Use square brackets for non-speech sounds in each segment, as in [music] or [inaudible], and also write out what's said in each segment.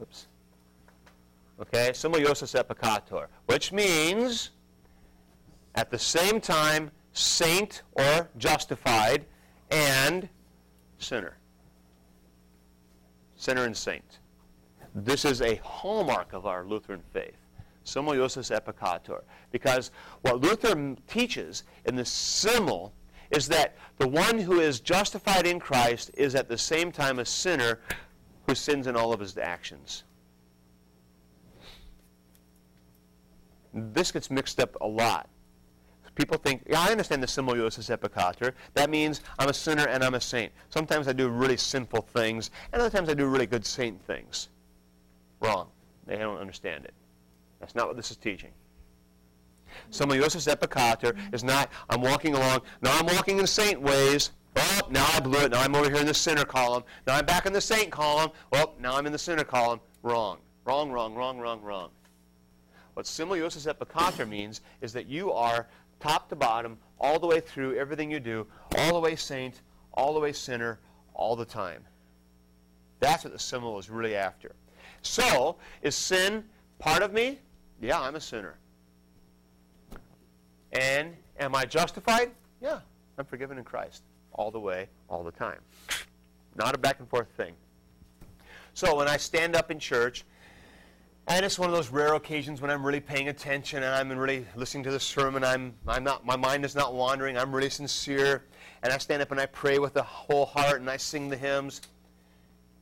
Oops. Okay, simul iustus et peccator, which means at the same time saint or justified and sinner. Sinner and saint. This is a hallmark of our Lutheran faith. Simul iustus et peccator. Because what Luther teaches in the simul is that the one who is justified in Christ is at the same time a sinner who sins in all of his actions. This gets mixed up a lot. People think, yeah, I understand the simul iustus et peccator. That means I'm a sinner and I'm a saint. Sometimes I do really sinful things, and other times I do really good saint things. Wrong. They don't understand it. That's not what this is teaching. Simul iustus et peccator is not, I'm walking along, now I'm walking in saint ways. Oh, now I blew it. Now I'm over here in the sinner column. Now I'm back in the saint column. Oh, now I'm in the sinner column. Wrong. Wrong, wrong, wrong, wrong, wrong. What simul iustus et peccator means is that you are top to bottom, all the way through everything you do, all the way saint, all the way sinner, all the time. That's what the simul is really after. So, is sin part of me? Yeah, I'm a sinner. And am I justified? Yeah, I'm forgiven in Christ all the way, all the time. Not a back and forth thing. So when I stand up in church, and it's one of those rare occasions when I'm really paying attention and I'm really listening to the sermon, I'm, I'm not, my mind is not wandering, I'm really sincere, and I stand up and I pray with a whole heart and I sing the hymns.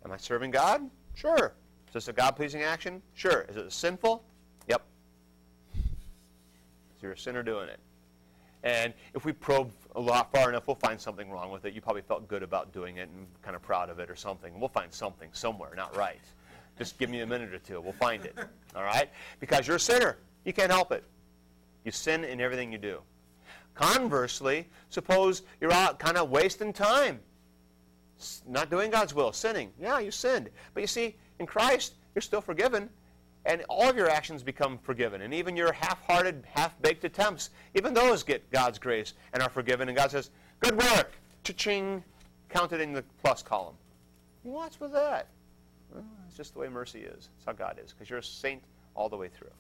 Am I serving God? Sure. Is this a God pleasing action? Sure. Is it sinful? Yep. So you're a sinner doing it. And if we probe a lot far enough, we'll find something wrong with it. You probably felt good about doing it and kind of proud of it or something. We'll find something somewhere not right. Just give me a minute or two. We'll find it. [laughs] All right? Because you're a sinner. You can't help it. You sin in everything you do. Conversely, suppose you're out kind of wasting time, not doing God's will, sinning. Yeah, you sinned. But you see, in Christ, you're still forgiven and all of your actions become forgiven. And even your half hearted, half baked attempts, even those get God's grace and are forgiven. And God says, Good work! Cha-ching! Counted in the plus column. What's with that? Well, it's just the way mercy is. It's how God is, because you're a saint all the way through.